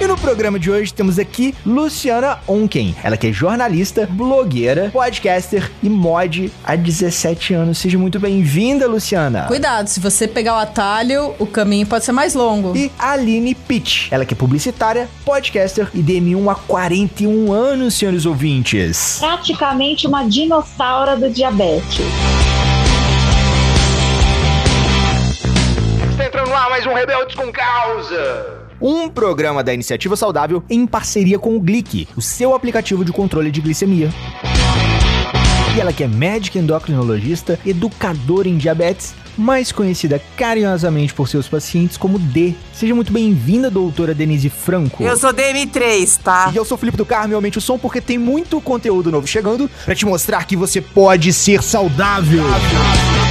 e no programa de hoje temos aqui Luciana Onken. Ela que é jornalista, blogueira, podcaster e mod há 17 anos. Seja muito bem-vinda, Luciana. Cuidado, se você pegar o atalho, o caminho pode ser mais longo. E Aline Pitt. Ela que é publicitária, podcaster e DM1 há 41 anos, senhores ouvintes. Praticamente uma dinossauro do diabetes. Está entrando lá mais um Rebeldes com Causa um programa da Iniciativa Saudável em parceria com o Glic, o seu aplicativo de controle de glicemia. E ela que é médica endocrinologista, educadora em diabetes, mais conhecida carinhosamente por seus pacientes como D. Seja muito bem-vinda, doutora Denise Franco. Eu sou DM3, tá? E eu sou Felipe do Carmo, aumente o som porque tem muito conteúdo novo chegando para te mostrar que você pode ser saudável. saudável.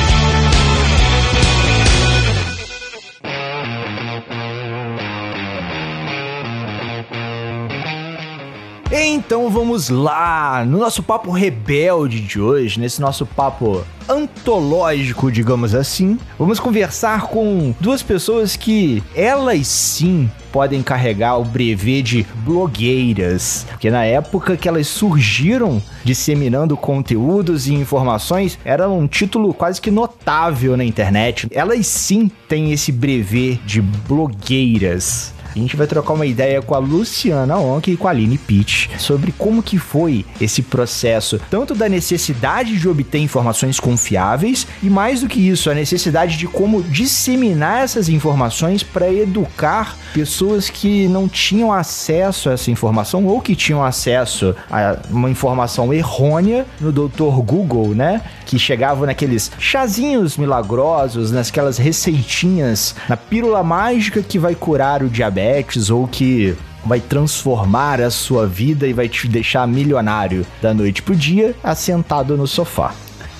Então vamos lá, no nosso papo rebelde de hoje, nesse nosso papo antológico, digamos assim, vamos conversar com duas pessoas que elas sim podem carregar o brevet de blogueiras, porque na época que elas surgiram disseminando conteúdos e informações, era um título quase que notável na internet. Elas sim têm esse brevet de blogueiras. A gente vai trocar uma ideia com a Luciana Onk e com a Aline Pitt sobre como que foi esse processo, tanto da necessidade de obter informações confiáveis e mais do que isso, a necessidade de como disseminar essas informações para educar pessoas que não tinham acesso a essa informação ou que tinham acesso a uma informação errônea no Dr. Google, né? Que chegavam naqueles chazinhos milagrosos, nasquelas receitinhas, na pílula mágica que vai curar o diabetes ou que vai transformar a sua vida e vai te deixar milionário da noite pro dia, assentado no sofá.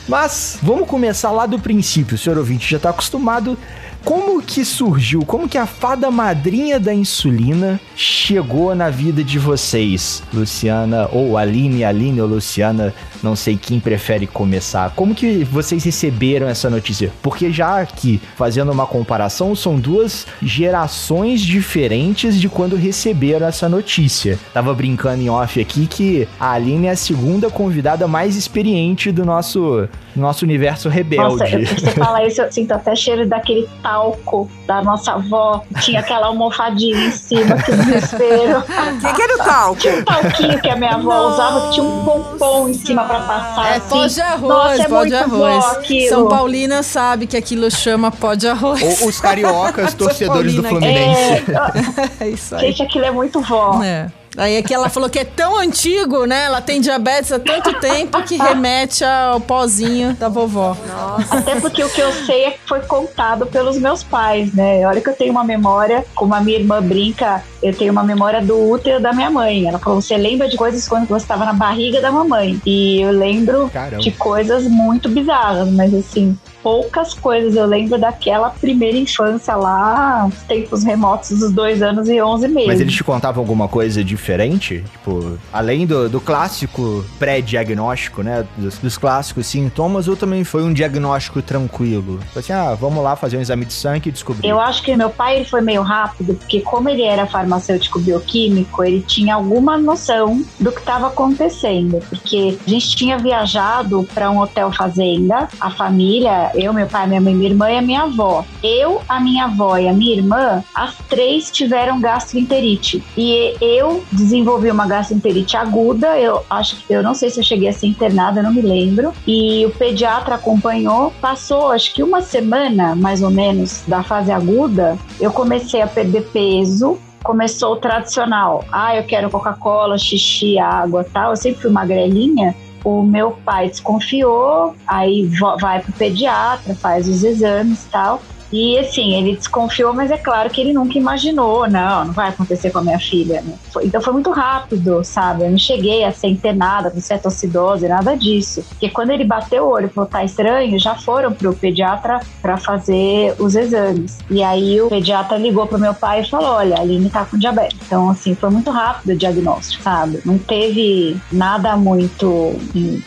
Mas vamos começar lá do princípio, o senhor ouvinte já está acostumado como que surgiu? Como que a fada madrinha da insulina chegou na vida de vocês, Luciana ou Aline, Aline ou Luciana? Não sei quem prefere começar. Como que vocês receberam essa notícia? Porque já aqui, fazendo uma comparação, são duas gerações diferentes de quando receberam essa notícia. Tava brincando em off aqui que a Aline é a segunda convidada mais experiente do nosso, nosso universo rebelde. Nossa, você fala isso, eu sinto até cheiro daquele talco da nossa avó. Tinha aquela almofadinha em cima, que desespero. O que, que era o talco? Tinha um talquinho que a minha avó Nossa. usava, que tinha um pompom em cima pra passar. É assim. pó de arroz, Nossa, é pó de arroz. São Paulina sabe que aquilo chama pó de arroz. Ou os cariocas, torcedores do Fluminense. É, é isso aí. Gente, aquilo é muito vó. É. Aí aqui ela falou que é tão antigo, né? Ela tem diabetes há tanto tempo que remete ao pozinho da vovó. Nossa. Até porque o que eu sei é que foi contado pelos meus pais, né? Olha que eu tenho uma memória, como a minha irmã brinca, eu tenho uma memória do útero da minha mãe. Ela falou: você lembra de coisas quando você estava na barriga da mamãe? E eu lembro Caramba. de coisas muito bizarras, mas assim, poucas coisas. Eu lembro daquela primeira infância lá, tempos remotos dos dois anos e onze meses. Mas eles te contavam alguma coisa diferente? Tipo, além do, do clássico pré-diagnóstico, né? Dos, dos, clássicos sintomas, ou também foi um diagnóstico tranquilo? Tipo assim, ah, vamos lá fazer um exame de sangue e descobrir. Eu acho que meu pai ele foi meio rápido, porque como ele era farmacêutico bioquímico, ele tinha alguma noção do que estava acontecendo. Porque a gente tinha viajado para um hotel fazenda, a família eu, meu pai, minha mãe, minha irmã e a minha avó. Eu, a minha avó e a minha irmã, as três tiveram gastroenterite. E eu desenvolvi uma gastroenterite aguda. Eu acho que eu não sei se eu cheguei a ser internada, não me lembro. E o pediatra acompanhou. Passou acho que uma semana, mais ou menos, da fase aguda. Eu comecei a perder peso, começou o tradicional. Ah, eu quero Coca-Cola, xixi, água, tal. Eu sempre fui magrelinha o meu pai desconfiou, aí vai pro pediatra, faz os exames e tal. E assim, ele desconfiou, mas é claro que ele nunca imaginou, não, não vai acontecer com a minha filha. Né? Então foi muito rápido, sabe? Eu não cheguei a ser internada com cetoacidose, nada disso. Porque quando ele bateu o olho e falou, tá estranho, já foram pro pediatra para fazer os exames. E aí o pediatra ligou pro meu pai e falou, olha, a Aline tá com diabetes. Então, assim, foi muito rápido o diagnóstico, sabe? Não teve nada muito,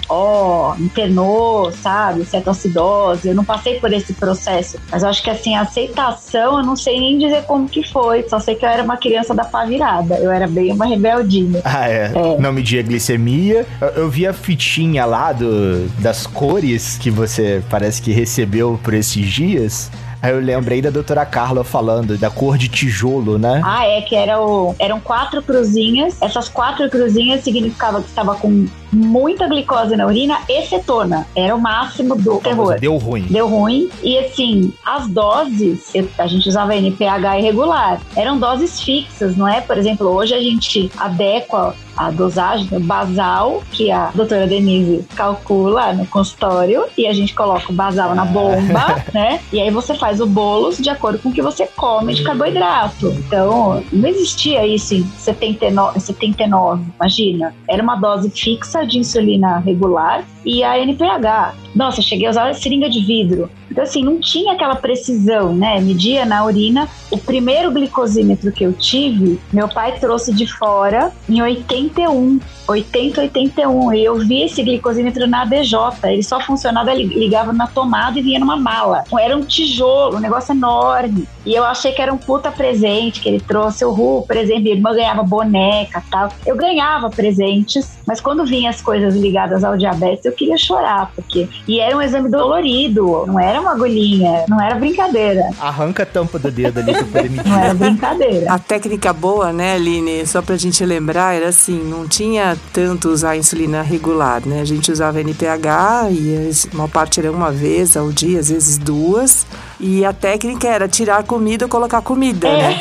ó, oh, internou, sabe? Cetoacidose. Eu não passei por esse processo. Mas eu acho que, assim, a aceitação, eu não sei nem dizer como que foi. Só sei que eu era uma criança da pá virada. Eu era bem uma rebeldinha. Ah, é. é. Não media glicemia. Eu, eu vi a fitinha lá do, das cores que você parece que recebeu por esses dias. Aí eu lembrei da doutora Carla falando da cor de tijolo, né? Ah, é, que era o, eram quatro cruzinhas. Essas quatro cruzinhas significava que estava com muita glicose na urina e cetona. Era o máximo do terror. Deu ruim. Deu ruim. E assim, as doses, a gente usava NPH irregular. Eram doses fixas, não é? Por exemplo, hoje a gente adequa a dosagem basal, que a doutora Denise calcula no consultório, e a gente coloca o basal na bomba, né? E aí você faz o bolo de acordo com o que você come de carboidrato. Então, não existia isso em 79, 79 imagina. Era uma dose fixa de insulina regular e a NPH. Nossa, cheguei a usar a seringa de vidro. Então, assim, não tinha aquela precisão, né? Media na urina. O primeiro glicosímetro que eu tive, meu pai trouxe de fora em 81. 80, 81. E eu vi esse glicosímetro na DJ. Ele só funcionava, ligava na tomada e vinha numa mala. Era um tijolo, um negócio enorme. E eu achei que era um puta presente que ele trouxe. O Ru, por exemplo, minha irmã ganhava boneca tal. Eu ganhava presentes, mas quando vinha as coisas ligadas ao diabetes, eu queria chorar, porque. E era um exame dolorido, não era uma agulhinha, não era brincadeira. Arranca a tampa do dedo ali pra poder medir. Não era brincadeira. A técnica boa, né, Aline? Só pra gente lembrar, era assim: não tinha tanto usar insulina regular, né? A gente usava NPH e uma parte era uma vez ao dia, às vezes duas. E a técnica era tirar comida ou colocar comida, é. né?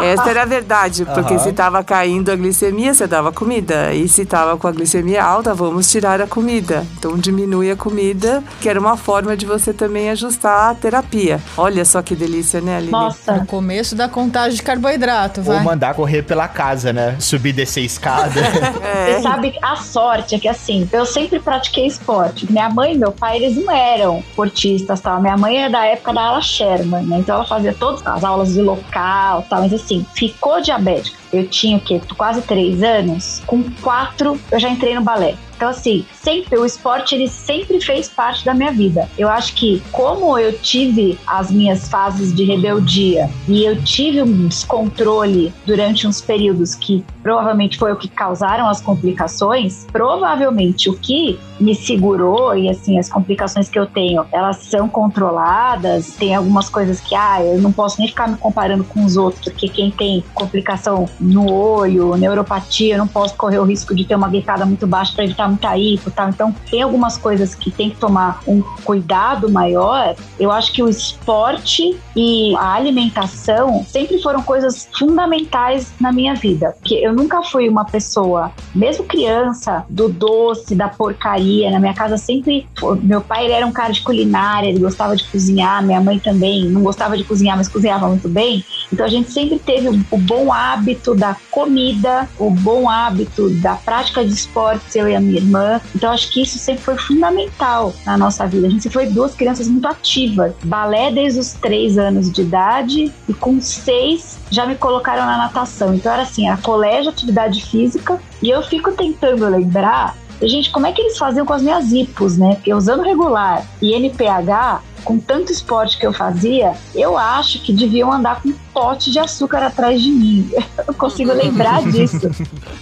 Essa era a verdade, porque uhum. se estava caindo a glicemia, você dava comida. E se estava com a glicemia alta, vamos tirar a comida. Então diminui a comida, que era uma forma de você também ajustar a terapia. Olha só que delícia, né, Aline? Nossa, no começo da contagem de carboidrato, vai. Ou mandar correr pela casa, né? Subir, descer escada. é. Você sabe, a sorte é que assim, eu sempre pratiquei esporte. Minha mãe e meu pai, eles não eram esportistas, tal. Minha mãe é da época da ala Sherman, né? Então ela fazia todas as aulas de local tal, mas assim, ficou diabética. Eu tinha o quê? Quase três anos. Com quatro, eu já entrei no balé. Então, assim, sempre o esporte ele sempre fez parte da minha vida. Eu acho que como eu tive as minhas fases de rebeldia e eu tive um descontrole durante uns períodos que provavelmente foi o que causaram as complicações, provavelmente o que me segurou e assim as complicações que eu tenho, elas são controladas. Tem algumas coisas que ah, eu não posso nem ficar me comparando com os outros, porque quem tem complicação no olho, neuropatia, eu não posso correr o risco de ter uma glicada muito baixa para evitar muita hipo, tá? Então, tem algumas coisas que tem que tomar um cuidado maior. Eu acho que o esporte e a alimentação sempre foram coisas fundamentais na minha vida. Porque eu nunca fui uma pessoa, mesmo criança, do doce, da porcaria. Na minha casa sempre. Meu pai era um cara de culinária, ele gostava de cozinhar, minha mãe também não gostava de cozinhar, mas cozinhava muito bem. Então a gente sempre teve o bom hábito da comida, o bom hábito da prática de esportes, eu e a minha irmã. Então acho que isso sempre foi fundamental na nossa vida. A gente foi duas crianças muito ativas. Balé desde os três anos de idade e com seis já me colocaram na natação. Então era assim, era colégio, atividade física. E eu fico tentando lembrar Gente, como é que eles faziam com as minhas hipos, né? Porque usando regular e NPH, com tanto esporte que eu fazia, eu acho que deviam andar com um pote de açúcar atrás de mim. Eu consigo lembrar disso.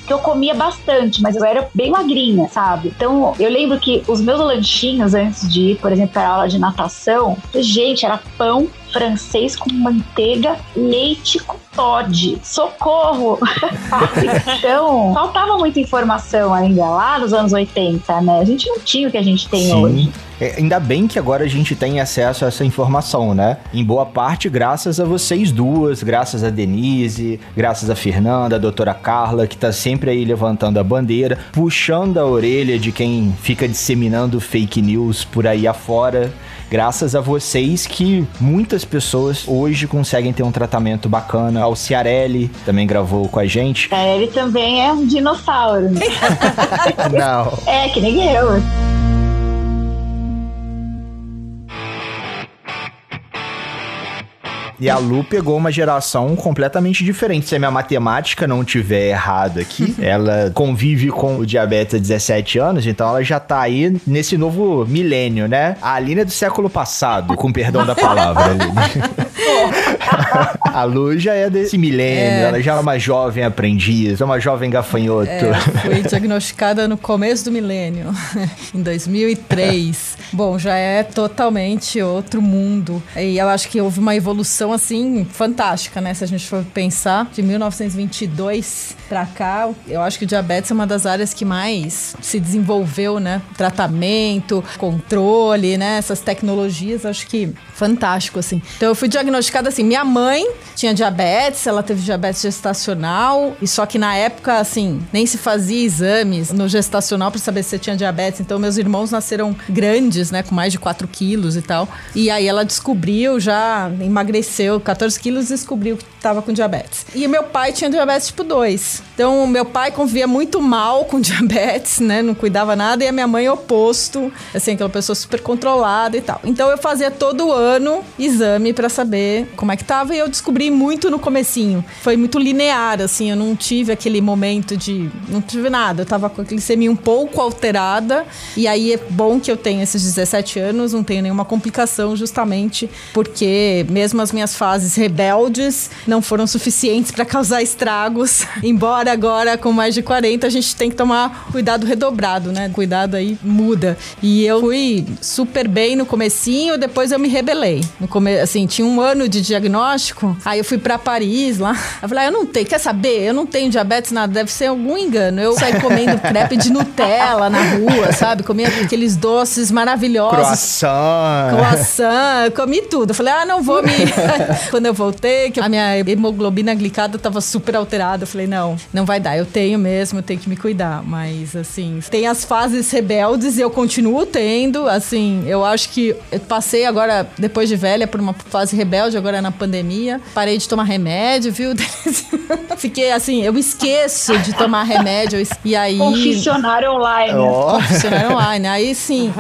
Que eu comia bastante, mas eu era bem magrinha, sabe? Então, eu lembro que os meus lanchinhos antes de ir, por exemplo, para aula de natação, gente, era pão francês com manteiga, leite com Todd. Socorro! então, faltava muita informação ainda lá nos anos 80, né? A gente não tinha o que a gente tem Sim. hoje. É, ainda bem que agora a gente tem acesso a essa informação, né? Em boa parte, graças a vocês duas, graças a Denise, graças a Fernanda, a doutora Carla, que tá sempre aí levantando a bandeira, puxando a orelha de quem fica disseminando fake news por aí afora graças a vocês que muitas pessoas hoje conseguem ter um tratamento bacana. O Ciarelli também gravou com a gente. Ele também é um dinossauro. Não. É, que nem eu. E a Lu pegou uma geração completamente diferente. Se a minha matemática não tiver errado aqui, ela convive com o diabetes há 17 anos, então ela já tá aí nesse novo milênio, né? A Aline é do século passado, com perdão da palavra, Aline. a Lu já é desse milênio, É. ela já é uma jovem aprendiz, é uma jovem gafanhoto. É, fui diagnosticada no começo do milênio, em 2003. Bom, já é totalmente outro mundo. E eu acho que houve uma evolução, assim, fantástica, né? Se a gente for pensar, de 1922 pra cá, eu acho que o diabetes é uma das áreas que mais se desenvolveu, né? Tratamento, controle, né? Essas tecnologias, acho que fantástico, assim. Então eu fui diagnosticada assim, minha mãe tinha diabetes, ela teve diabetes gestacional, e só que na época, assim, nem se fazia exames no gestacional pra saber se você tinha diabetes. Então meus irmãos nasceram grandes, né, com mais de 4 quilos e tal. E aí ela descobriu, já emagreceu 14 quilos e descobriu que tava com diabetes. E meu pai tinha diabetes tipo 2. Então meu pai convivia muito mal com diabetes, né, não cuidava nada, e a minha mãe oposto, assim, aquela pessoa super controlada e tal. Então eu fazia todo ano exame pra saber como é que tava e eu descobri muito no comecinho. Foi muito linear, assim, eu não tive aquele momento de. Não tive nada. Eu tava com a glicemia um pouco alterada. E aí é bom que eu tenho esses 17 anos, não tenho nenhuma complicação, justamente porque mesmo as minhas fases rebeldes não foram suficientes pra causar estragos. Embora agora, com mais de 40, a gente tem que tomar cuidado redobrado, né? Cuidado aí muda. E eu fui super bem no comecinho, depois eu me rebelei. No come... Assim, tinha um ano de diagnóstico, aí eu fui pra Paris lá. Eu falei, ah, eu não tenho, quer saber? Eu não tenho diabetes, nada, deve ser algum engano. Eu saí comendo crepe de Nutella na rua, sabe? Comia aqueles doces maravilhosos. Croissant. Croissant, comi tudo. Eu falei, ah, não vou me. Quando eu voltei, que a minha hemoglobina glicada tava super alterada. Eu falei, não, não vai dar. Eu tenho mesmo, eu tenho que me cuidar. Mas, assim, tem as fases rebeldes e eu continuo tendo. Assim, eu acho que eu passei agora, depois de velha, por uma fase rebelde, agora na pandemia. Parei de tomar remédio, viu? Fiquei assim, eu esqueço de tomar remédio. E aí. Confessionário online. Confessionário online. Aí sim,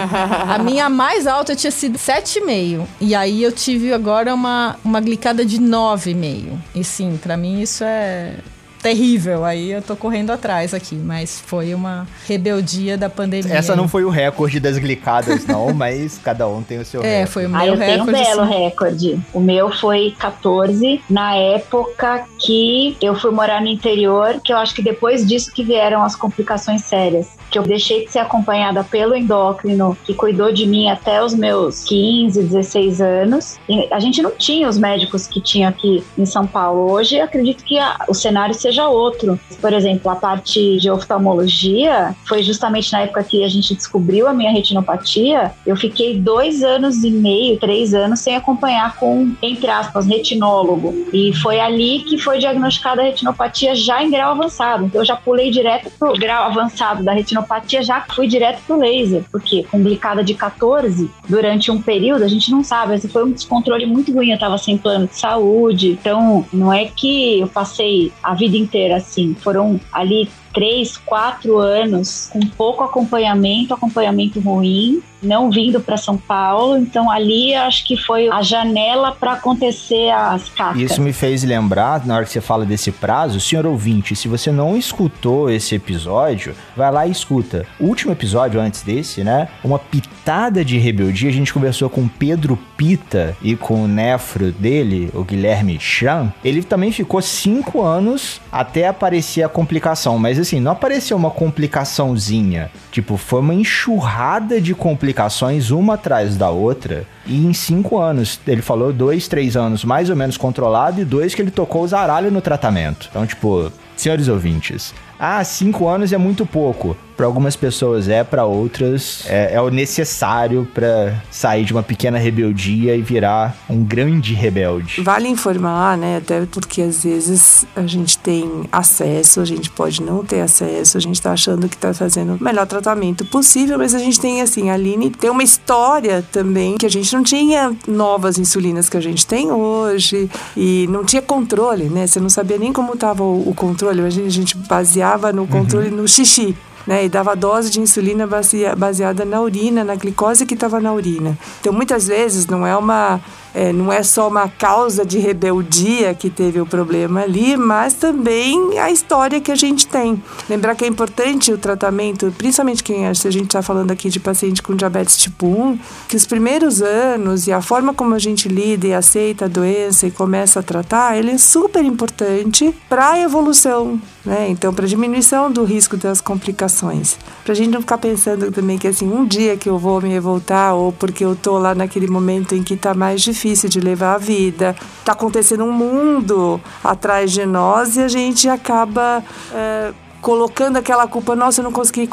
a minha mais alta tinha sido 7,5. E aí eu tive agora uma, uma glicada de 9,5. E sim, pra mim isso é terrível. Aí eu tô correndo atrás aqui. Mas foi uma rebeldia da pandemia. Essa não foi o recorde das glicadas, não, mas cada um tem o seu É, recorde. foi o meu Ah, eu tenho um recorde. belo recorde. O meu foi 14, na época que eu fui morar no interior, que eu acho que depois disso que vieram as complicações sérias. Que eu deixei de ser acompanhada pelo endócrino, que cuidou de mim até os meus 15, 16 anos. E a gente não tinha os médicos que tinha aqui em São Paulo. Hoje, acredito que a- o cenário seja outro. Por exemplo, a parte de oftalmologia foi justamente na época que a gente descobriu a minha retinopatia. Eu fiquei dois anos e meio, três anos sem acompanhar com, entre aspas, retinólogo. E foi ali que foi diagnosticada a retinopatia já em grau avançado. Então eu já pulei direto pro grau avançado da retinopatia, já fui direto pro laser. Porque com glicada de 14, durante um período, a gente não sabe. Esse foi um descontrole muito ruim. Eu tava sem plano de saúde. Então, não é que eu passei a vida inteira assim. Foram ali três, quatro anos com pouco acompanhamento, acompanhamento ruim, não vindo para São Paulo. Então ali acho que foi a janela para acontecer as cacas. Isso me fez lembrar, na hora que você fala desse prazo, senhor ouvinte, se você não escutou esse episódio, vai lá e escuta. O último episódio antes desse, né? Uma pitada de rebeldia, a gente conversou com Pedro Pita e com o nefro dele, o Guilherme Chan. Ele também ficou cinco anos até aparecer a complicação, mas assim, não apareceu uma complicaçãozinha. Tipo, foi uma enxurrada de complicações, uma atrás da outra. E em cinco anos, ele falou dois, três anos mais ou menos controlado e dois que ele tocou o zaralho no tratamento. Então, tipo, Senhores ouvintes, ah, cinco anos é muito pouco. Para algumas pessoas é, para outras é, é, o necessário para sair de uma pequena rebeldia e virar um grande rebelde. Vale informar, né? Até porque às vezes a gente tem acesso, a gente pode não ter acesso, a gente está achando que está fazendo o melhor tratamento possível, mas a gente tem assim, a Aline tem uma história também que a gente não tinha novas insulinas que a gente tem hoje e não tinha controle, né? Você não sabia nem como estava o, o controle, a gente, a gente baseava no controle uhum. no xixi né? E dava dose de insulina baseada na urina, na glicose que estava na urina. Então, muitas vezes não é uma é, não é só uma causa de rebeldia que teve o problema ali, mas também a história que a gente tem. Lembrar que é importante o tratamento, principalmente quem se a gente está falando aqui de paciente com diabetes tipo 1, que os primeiros anos e a forma como a gente lida e aceita a doença e começa a tratar, ele é super importante para a evolução, né? Então, para diminuição do risco das complicações. Para a gente não ficar pensando também que assim, um dia que eu vou me revoltar ou porque eu tô lá naquele momento em que está mais difícil difícil de levar a vida. Está acontecendo um mundo atrás de nós e a gente acaba. É, colocando aquela culpa, nossa, eu não consegui,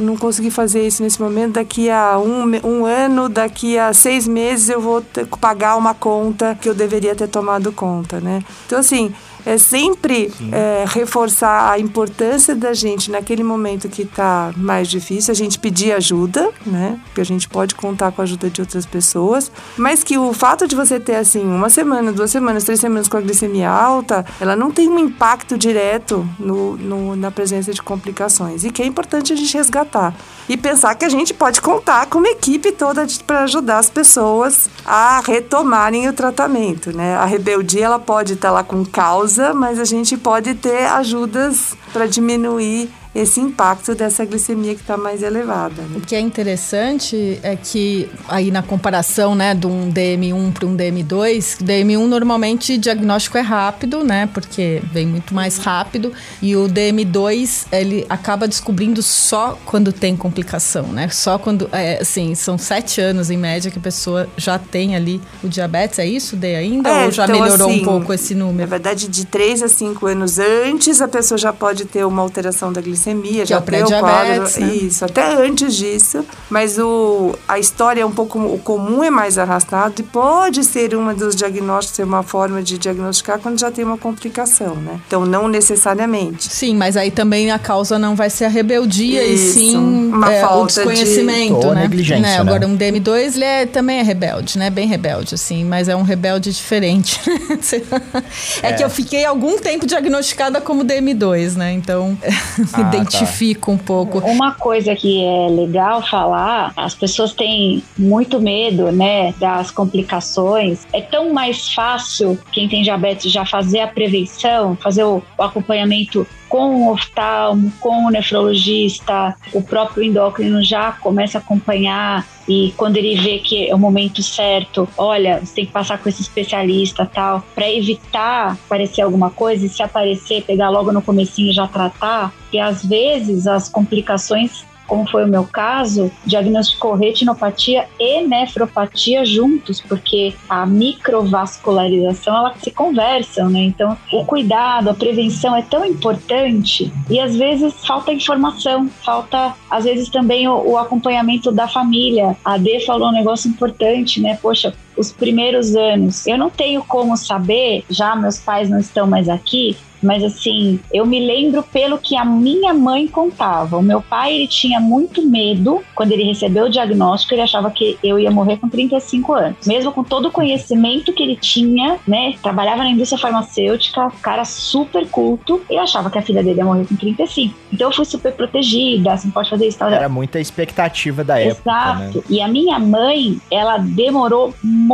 não consegui fazer isso nesse momento, daqui a um, um ano, daqui a seis meses eu vou ter, pagar uma conta que eu deveria ter tomado conta, né? Então, assim, é sempre é, reforçar a importância da gente naquele momento que está mais difícil, a gente pedir ajuda, né? Porque a gente pode contar com a ajuda de outras pessoas, mas que o fato de você ter assim uma semana, duas semanas, três semanas com a glicemia alta, ela não tem um impacto direto no, no na presença de complicações. E que é importante a gente resgatar e pensar que a gente pode contar com uma equipe toda para ajudar as pessoas a retomarem o tratamento, né? A rebeldia ela pode estar tá lá com causa, mas a gente pode ter ajudas para diminuir esse impacto dessa glicemia que está mais elevada. Né? O que é interessante é que aí na comparação, né, de um DM1 para um DM2, DM1 normalmente o diagnóstico é rápido, né, porque vem muito mais rápido, e o DM2 ele acaba descobrindo só quando tem complicação, né? Só quando, é, assim, são sete anos em média que a pessoa já tem ali o diabetes, é isso, Dei ainda? É, ou já então, melhorou assim, um pouco esse número? Na verdade, de três a cinco anos antes, a pessoa já pode ter uma alteração da glicemia glicemia, que já é o pré-diabetes, né? Isso, até antes disso. Mas o, a história é um pouco... O comum é mais arrastado e pode ser uma dos diagnósticos, ser uma forma de diagnosticar quando já tem uma complicação, né? Então, não necessariamente. Sim, mas aí também a causa não vai ser a rebeldia Isso, e sim uma é, falta o desconhecimento, de... né? negligência, né? Agora, um DM2, ele é, também é rebelde, né? Bem rebelde, assim, mas é um rebelde diferente. é, é, que eu fiquei algum tempo diagnosticada como DM2, né? Então, ah, identifico tá. um pouco. Uma coisa que é legal falar, as pessoas têm muito medo, né, das complicações. É tão mais fácil quem tem diabetes já fazer a prevenção, fazer o acompanhamento com o oftalmo, com o nefrologista, o próprio endócrino já começa a acompanhar e quando ele vê que é o momento certo, olha, você tem que passar com esse especialista tal, para evitar aparecer alguma coisa e se aparecer, pegar logo no comecinho e já tratar, e às vezes as complicações como foi o meu caso, diagnosticou retinopatia e nefropatia juntos, porque a microvascularização ela se conversam, né? Então, o cuidado, a prevenção é tão importante e às vezes falta informação, falta às vezes também o, o acompanhamento da família. A D falou um negócio importante, né? Poxa, os primeiros anos. Eu não tenho como saber, já meus pais não estão mais aqui, mas assim, eu me lembro pelo que a minha mãe contava. O meu pai, ele tinha muito medo quando ele recebeu o diagnóstico, ele achava que eu ia morrer com 35 anos. Mesmo com todo o conhecimento que ele tinha, né? Trabalhava na indústria farmacêutica, cara super culto, ele achava que a filha dele ia morrer com 35. Então eu fui super protegida, assim, pode fazer isso. Tal. Era muita expectativa da época. Exato. Né? E a minha mãe, ela demorou muito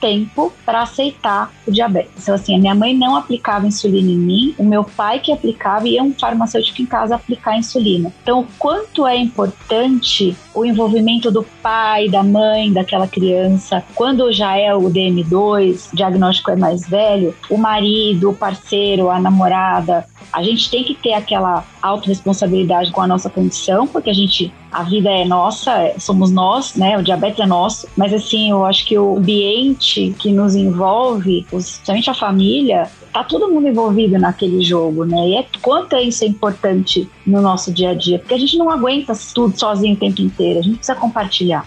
tempo para aceitar o diabetes. Então, assim, a minha mãe não aplicava insulina em mim o meu pai que aplicava e um farmacêutico em casa aplicar insulina. Então, o quanto é importante o envolvimento do pai, da mãe, daquela criança, quando já é o DM2, o diagnóstico é mais velho, o marido, o parceiro, a namorada, a gente tem que ter aquela autorresponsabilidade com a nossa condição, porque a gente, a vida é nossa, é, somos nós, né? O diabetes é nosso, mas assim, eu acho que o ambiente que nos envolve, principalmente a família, tá todo mundo envolvido naquele jogo, né? E é quanto isso é importante no nosso dia a dia, porque a gente não aguenta tudo sozinho o tempo inteiro, a gente precisa compartilhar.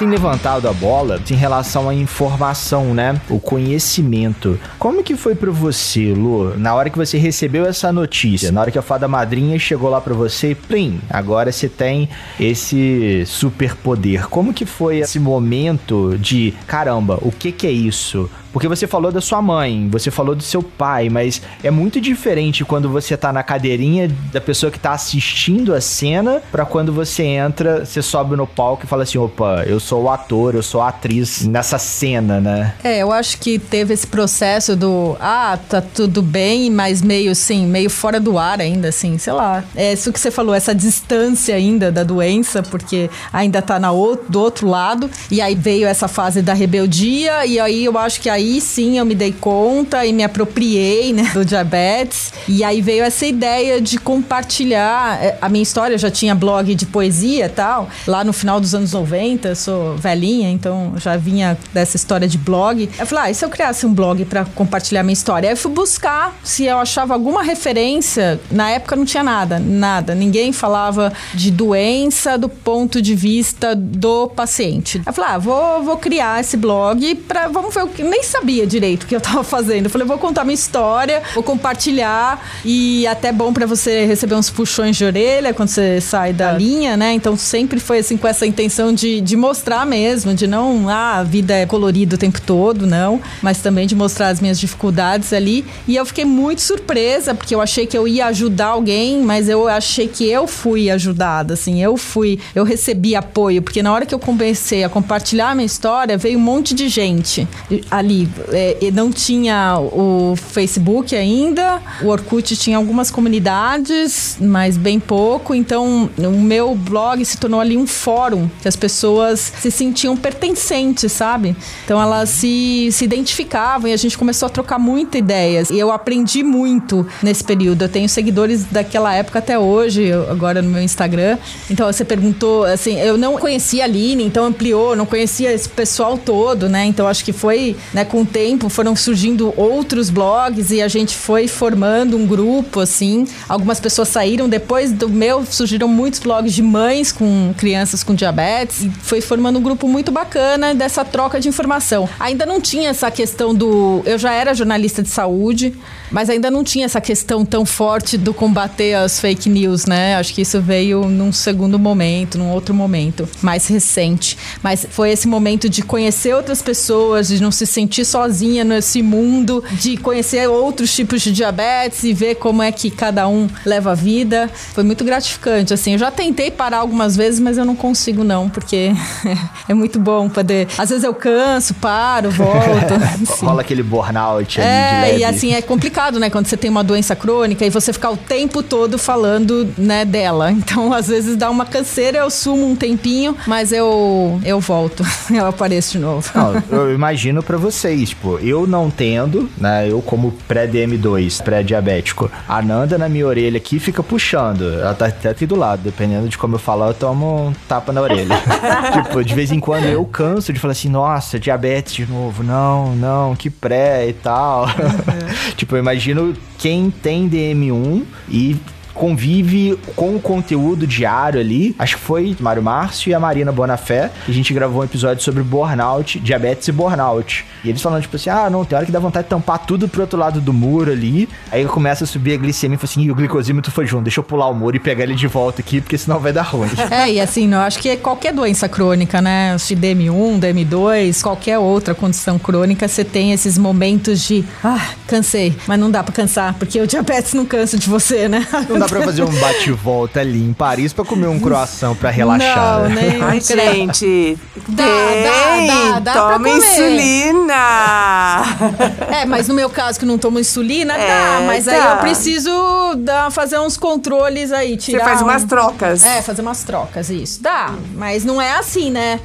Tem levantado a bola em relação à informação, né? O conhecimento. Como que foi para você, Lu, na hora que você recebeu essa notícia, na hora que a fada madrinha chegou lá para você e plim, agora você tem esse superpoder. Como que foi esse momento de, caramba, o que que é isso? Porque você falou da sua mãe, você falou do seu pai, mas é muito diferente quando você tá na cadeirinha da pessoa que tá assistindo a cena para quando você entra, você sobe no palco e fala assim: opa, eu sou o ator, eu sou a atriz nessa cena, né? É, eu acho que teve esse processo do ah, tá tudo bem, mas meio assim, meio fora do ar ainda, assim, sei lá. É isso que você falou, essa distância ainda da doença, porque ainda tá na do outro lado, e aí veio essa fase da rebeldia, e aí eu acho que aí aí sim eu me dei conta e me apropriei né, do diabetes. E aí veio essa ideia de compartilhar é, a minha história. Eu já tinha blog de poesia e tal, lá no final dos anos 90. Eu sou velhinha, então já vinha dessa história de blog. Eu falei, ah, e se eu criasse um blog para compartilhar minha história? Aí eu fui buscar se eu achava alguma referência. Na época não tinha nada, nada. Ninguém falava de doença do ponto de vista do paciente. Eu falei, ah, vou, vou criar esse blog para vamos ver o que nem sabia direito o que eu tava fazendo. Eu falei, vou contar minha história, vou compartilhar e até bom para você receber uns puxões de orelha quando você sai da é. linha, né? Então sempre foi assim com essa intenção de, de mostrar mesmo, de não, ah, a vida é colorida o tempo todo, não, mas também de mostrar as minhas dificuldades ali. E eu fiquei muito surpresa, porque eu achei que eu ia ajudar alguém, mas eu achei que eu fui ajudada, assim, eu fui, eu recebi apoio, porque na hora que eu comecei a compartilhar a minha história, veio um monte de gente ali é, não tinha o Facebook ainda, o Orkut tinha algumas comunidades, mas bem pouco. Então, o meu blog se tornou ali um fórum que as pessoas se sentiam pertencentes, sabe? Então, elas se, se identificavam e a gente começou a trocar muitas ideias. E eu aprendi muito nesse período. Eu tenho seguidores daquela época até hoje, agora no meu Instagram. Então, você perguntou, assim, eu não conhecia a Aline, então ampliou, não conhecia esse pessoal todo, né? Então, acho que foi né, com o tempo foram surgindo outros blogs e a gente foi formando um grupo, assim. Algumas pessoas saíram depois do meu, surgiram muitos blogs de mães com crianças com diabetes e foi formando um grupo muito bacana dessa troca de informação. Ainda não tinha essa questão do. Eu já era jornalista de saúde, mas ainda não tinha essa questão tão forte do combater as fake news, né? Acho que isso veio num segundo momento, num outro momento, mais recente. Mas foi esse momento de conhecer outras pessoas, de não se sentir sozinha nesse mundo, de conhecer outros tipos de diabetes e ver como é que cada um leva a vida. Foi muito gratificante, assim. Eu já tentei parar algumas vezes, mas eu não consigo não, porque é muito bom poder... Às vezes eu canso, paro, volto. Rola aquele burnout ali é, de leve. e assim, é complicado complicado, né? Quando você tem uma doença crônica e você ficar o tempo todo falando, né, dela. Então, às vezes dá uma canseira, eu sumo um tempinho, mas eu eu volto, eu apareço de novo. Não, eu imagino para vocês, tipo, eu não tendo, né, eu como pré-DM2, pré-diabético, a Nanda na minha orelha aqui fica puxando. Ela tá até aqui do lado, dependendo de como eu falar, eu tomo um tapa na orelha. tipo, de vez em quando eu canso de falar assim, nossa, diabetes de novo, não, não, que pré e tal. Uhum. tipo, eu imagino quem tem DM1 e convive com o conteúdo diário ali. Acho que foi Mário Márcio e a Marina Bonafé. A gente gravou um episódio sobre burnout, diabetes e burnout. E eles falando, tipo assim, ah, não, tem hora que dá vontade de tampar tudo pro outro lado do muro ali. Aí começa a subir a glicemia e fala assim, e o glicosímetro foi junto, deixa eu pular o muro e pegar ele de volta aqui, porque senão vai dar ruim. É, e assim, eu acho que qualquer doença crônica, né? Se DM1, DM2, qualquer outra condição crônica, você tem esses momentos de, ah, cansei. Mas não dá pra cansar, porque o diabetes não cansa de você, né? Não dá pra fazer um bate-volta ali em Paris pra comer um croissant pra relaxar. Não, né? nem Ai, gente. Dá, dá, dá, dá Toma insulina! é, mas no meu caso que não tomo insulina, é, dá. Mas dá. aí eu preciso dar, fazer uns controles aí, tirar... Você faz um... umas trocas. É, fazer umas trocas, isso. Dá, mas não é assim, né?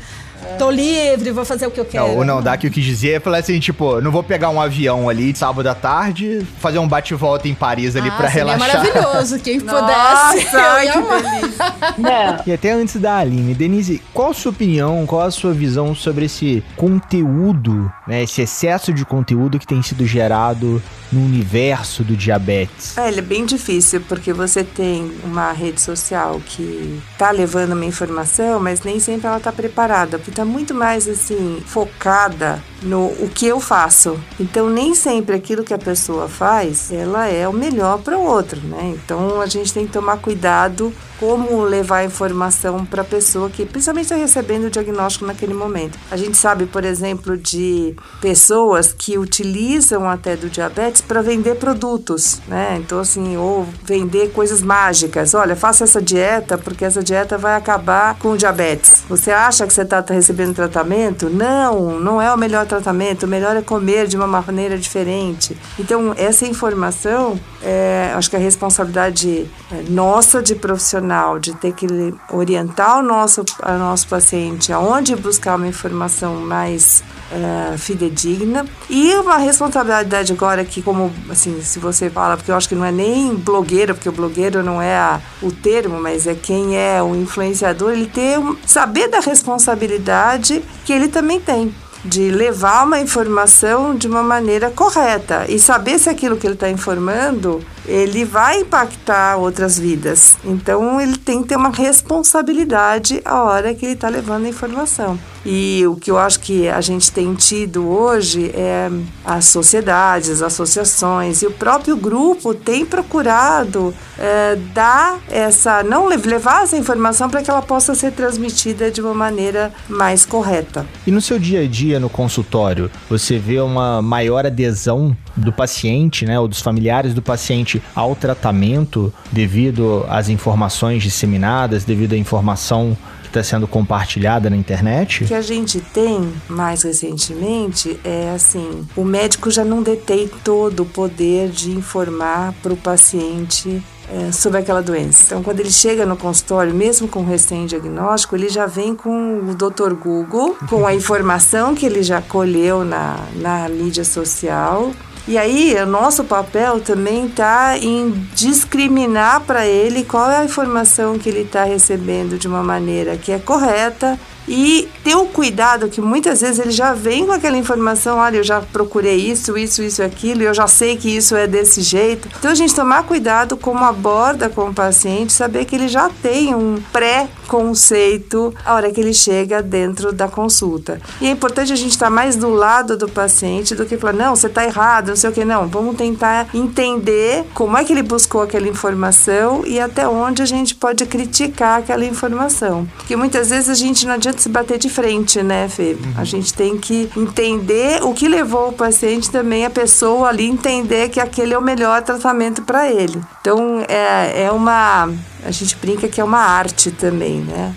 Tô livre, vou fazer o que eu quero. Não, o não dá que eu quis dizer é falar assim, tipo, não vou pegar um avião ali sábado à tarde, fazer um bate-volta em Paris ali ah, pra relaxar. maravilhoso, quem Nossa, pudesse. ai, eu que delícia. Não, E até antes da Aline, Denise, qual a sua opinião, qual a sua visão sobre esse conteúdo, né, esse excesso de conteúdo que tem sido gerado no universo do diabetes? É, ele é bem difícil, porque você tem uma rede social que tá levando uma informação, mas nem sempre ela tá preparada, porque tá muito mais assim, focada no o que eu faço. Então, nem sempre aquilo que a pessoa faz, ela é o melhor para o outro, né? Então, a gente tem que tomar cuidado como levar a informação para a pessoa que principalmente está recebendo o diagnóstico naquele momento. A gente sabe, por exemplo, de pessoas que utilizam até do diabetes para vender produtos, né? Então assim, ou vender coisas mágicas. Olha, faça essa dieta porque essa dieta vai acabar com o diabetes. Você acha que você está recebendo tratamento? Não, não é o melhor tratamento. O melhor é comer de uma maneira diferente. Então essa informação, é, acho que a responsabilidade é, nossa de profissional de ter que orientar o nosso, o nosso paciente aonde buscar uma informação mais é, fidedigna. E uma responsabilidade agora que como assim se você fala porque eu acho que não é nem blogueiro porque o blogueiro não é a, o termo mas é quem é o influenciador ele ter saber da responsabilidade que ele também tem de levar uma informação de uma maneira correta e saber se aquilo que ele está informando ele vai impactar outras vidas. Então ele tem que ter uma responsabilidade a hora que ele está levando a informação. E o que eu acho que a gente tem tido hoje é as sociedades, as associações e o próprio grupo tem procurado é, dar essa, não levar essa informação para que ela possa ser transmitida de uma maneira mais correta. E no seu dia a dia no consultório, você vê uma maior adesão do paciente, né, ou dos familiares do paciente ao tratamento devido às informações disseminadas, devido à informação está sendo compartilhada na internet? O que a gente tem mais recentemente é assim: o médico já não detém todo o poder de informar para o paciente é, sobre aquela doença. Então, quando ele chega no consultório, mesmo com recém-diagnóstico, ele já vem com o Dr. Google, com a informação que ele já colheu na, na mídia social. E aí, o nosso papel também está em discriminar para ele qual é a informação que ele está recebendo de uma maneira que é correta e ter o cuidado que muitas vezes ele já vem com aquela informação, olha, eu já procurei isso, isso, isso e aquilo, eu já sei que isso é desse jeito. Então a gente tomar cuidado como aborda com o paciente, saber que ele já tem um pré-conceito a hora que ele chega dentro da consulta. E é importante a gente estar mais do lado do paciente do que falar, não, você está errado, não sei o que, não. Vamos tentar entender como é que ele buscou aquela informação e até onde a gente pode criticar aquela informação. Porque muitas vezes a gente não adianta se bater de frente, né, Fê? A gente tem que entender o que levou o paciente também, a pessoa ali, entender que aquele é o melhor tratamento para ele. Então, é, é uma. A gente brinca que é uma arte também, né?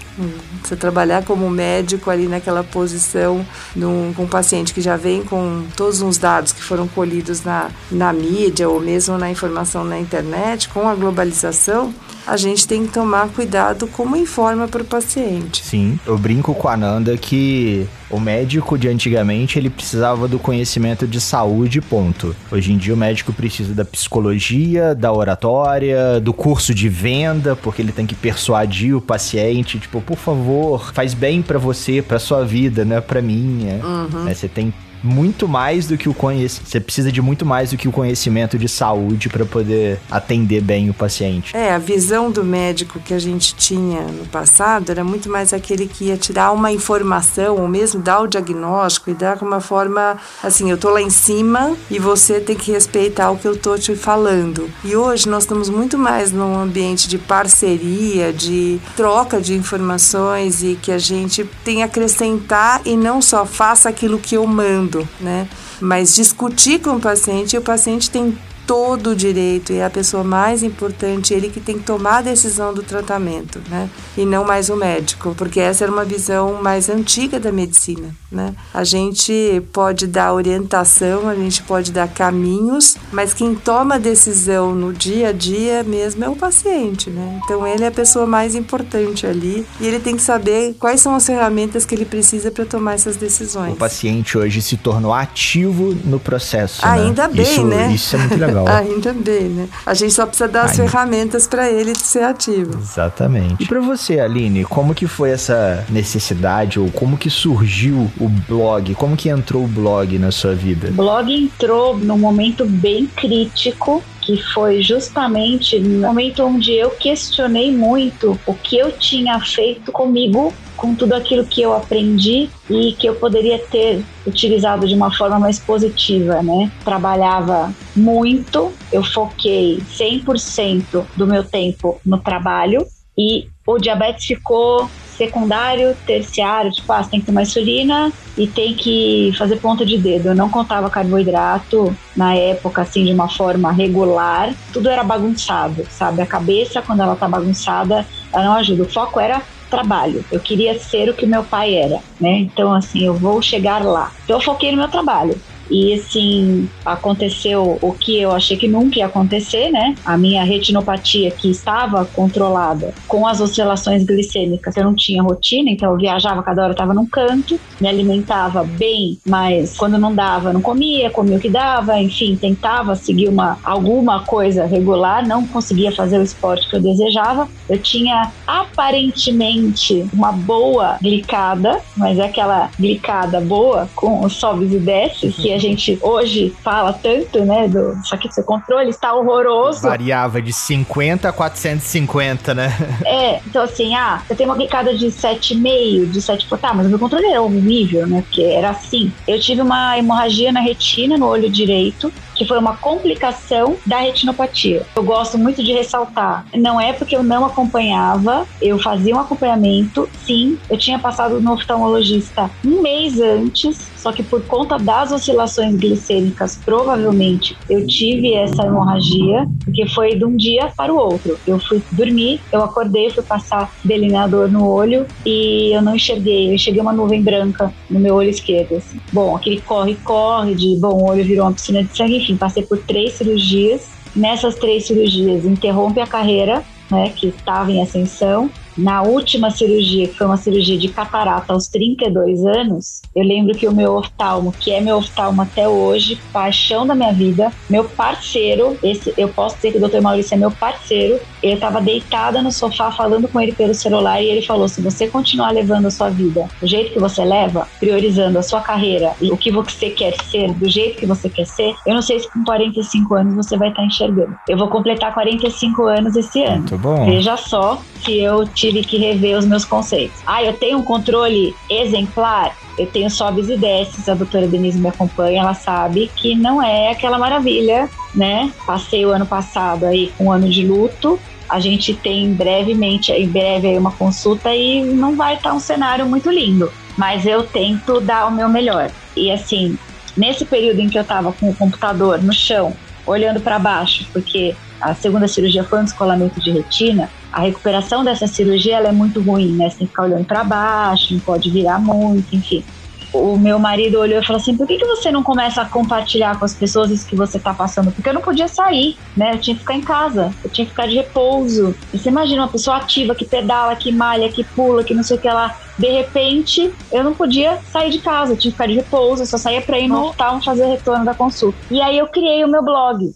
Você trabalhar como médico ali naquela posição num, com um paciente que já vem com todos os dados que foram colhidos na, na mídia ou mesmo na informação na internet, com a globalização, a gente tem que tomar cuidado como informa para o paciente. Sim, eu brinco com a Nanda que o médico de antigamente ele precisava do conhecimento de saúde, ponto. Hoje em dia o médico precisa da psicologia, da oratória, do curso de venda, porque ele tem que persuadir o paciente, tipo, por favor, faz bem para você, para sua vida, não é para minha. Uhum. Né? Você tem muito mais do que o conhecimento. Você precisa de muito mais do que o conhecimento de saúde para poder atender bem o paciente. É, a visão do médico que a gente tinha no passado era muito mais aquele que ia te dar uma informação, ou mesmo dar o diagnóstico e dar de uma forma assim: eu tô lá em cima e você tem que respeitar o que eu tô te falando. E hoje nós estamos muito mais num ambiente de parceria, de troca de informações e que a gente tem a acrescentar e não só faça aquilo que eu mando né? Mas discutir com o paciente, o paciente tem todo o direito e é a pessoa mais importante, ele que tem que tomar a decisão do tratamento, né? E não mais o médico, porque essa era uma visão mais antiga da medicina, né? A gente pode dar orientação, a gente pode dar caminhos, mas quem toma a decisão no dia a dia mesmo é o paciente, né? Então ele é a pessoa mais importante ali e ele tem que saber quais são as ferramentas que ele precisa para tomar essas decisões. O paciente hoje se tornou ativo no processo. Né? Ainda né? bem, isso, né? Isso é muito legal. Ainda bem, né? A gente só precisa dar as ferramentas para ele ser ativo. Exatamente. E para você, Aline, como que foi essa necessidade ou como que surgiu o blog? Como que entrou o blog na sua vida? O blog entrou num momento bem crítico que foi justamente no momento onde eu questionei muito o que eu tinha feito comigo, com tudo aquilo que eu aprendi e que eu poderia ter utilizado de uma forma mais positiva, né? Trabalhava muito, eu foquei 100% do meu tempo no trabalho e o diabetes ficou secundário, terciário, tipo, ah, tem que tomar insulina e tem que fazer ponta de dedo. Eu não contava carboidrato na época, assim, de uma forma regular. Tudo era bagunçado, sabe? A cabeça, quando ela tá bagunçada, ela não ajuda. O foco era trabalho. Eu queria ser o que meu pai era, né? Então, assim, eu vou chegar lá. Então, eu foquei no meu trabalho. E assim, aconteceu o que eu achei que nunca ia acontecer, né? A minha retinopatia que estava controlada com as oscilações glicêmicas, eu não tinha rotina, então eu viajava cada hora, estava num canto, me alimentava bem, mas quando não dava, não comia, comia o que dava, enfim, tentava seguir uma alguma coisa regular, não conseguia fazer o esporte que eu desejava. Eu tinha aparentemente uma boa glicada, mas é aquela glicada boa com os sobes e desces que a gente hoje fala tanto, né? Do, só que seu controle está horroroso. Variava de 50 a 450, né? É, então assim, ah, eu tenho uma glicada de 7,5, de 7, tá, mas o meu controle era horrível, né? Porque era assim. Eu tive uma hemorragia na retina, no olho direito, que foi uma complicação da retinopatia. Eu gosto muito de ressaltar, não é porque eu não acompanhava, eu fazia um acompanhamento, sim, eu tinha passado no oftalmologista um mês antes, só que por conta das oscilações glicêmicas, provavelmente eu tive essa hemorragia, porque foi de um dia para o outro. Eu fui dormir, eu acordei, fui passar delineador no olho e eu não enxerguei, eu enxerguei uma nuvem branca no meu olho esquerdo. Assim. Bom, aquele corre-corre de, bom, o olho virou uma piscina de sangue, enfim, passei por três cirurgias. Nessas três cirurgias, interrompe a carreira, né, que estava em ascensão, na última cirurgia, que foi uma cirurgia de catarata aos 32 anos, eu lembro que o meu oftalmo, que é meu oftalmo até hoje, paixão da minha vida, meu parceiro, esse eu posso dizer que o Dr. Maurício é meu parceiro, eu estava deitada no sofá falando com ele pelo celular e ele falou: se você continuar levando a sua vida do jeito que você leva, priorizando a sua carreira e o que você quer ser, do jeito que você quer ser, eu não sei se com 45 anos você vai estar enxergando. Eu vou completar 45 anos esse ano. Muito bom. Veja só que eu tive que rever os meus conceitos. Ah, eu tenho um controle exemplar, eu tenho sobes e desces, a doutora Denise me acompanha, ela sabe que não é aquela maravilha, né? Passei o ano passado aí com um ano de luto, a gente tem brevemente, em breve aí uma consulta e não vai estar um cenário muito lindo, mas eu tento dar o meu melhor. E assim, nesse período em que eu estava com o computador no chão, olhando para baixo, porque a segunda cirurgia foi um descolamento de retina, a recuperação dessa cirurgia ela é muito ruim, né? Você tem que ficar olhando para baixo, não pode virar muito, enfim. O meu marido olhou e falou assim: por que, que você não começa a compartilhar com as pessoas isso que você está passando? Porque eu não podia sair, né? Eu tinha que ficar em casa, eu tinha que ficar de repouso. E você imagina uma pessoa ativa que pedala, que malha, que pula, que não sei o que lá. De repente, eu não podia sair de casa, eu tinha que ficar de repouso, eu só saía para ir no hospital fazer retorno da consulta. E aí eu criei o meu blog.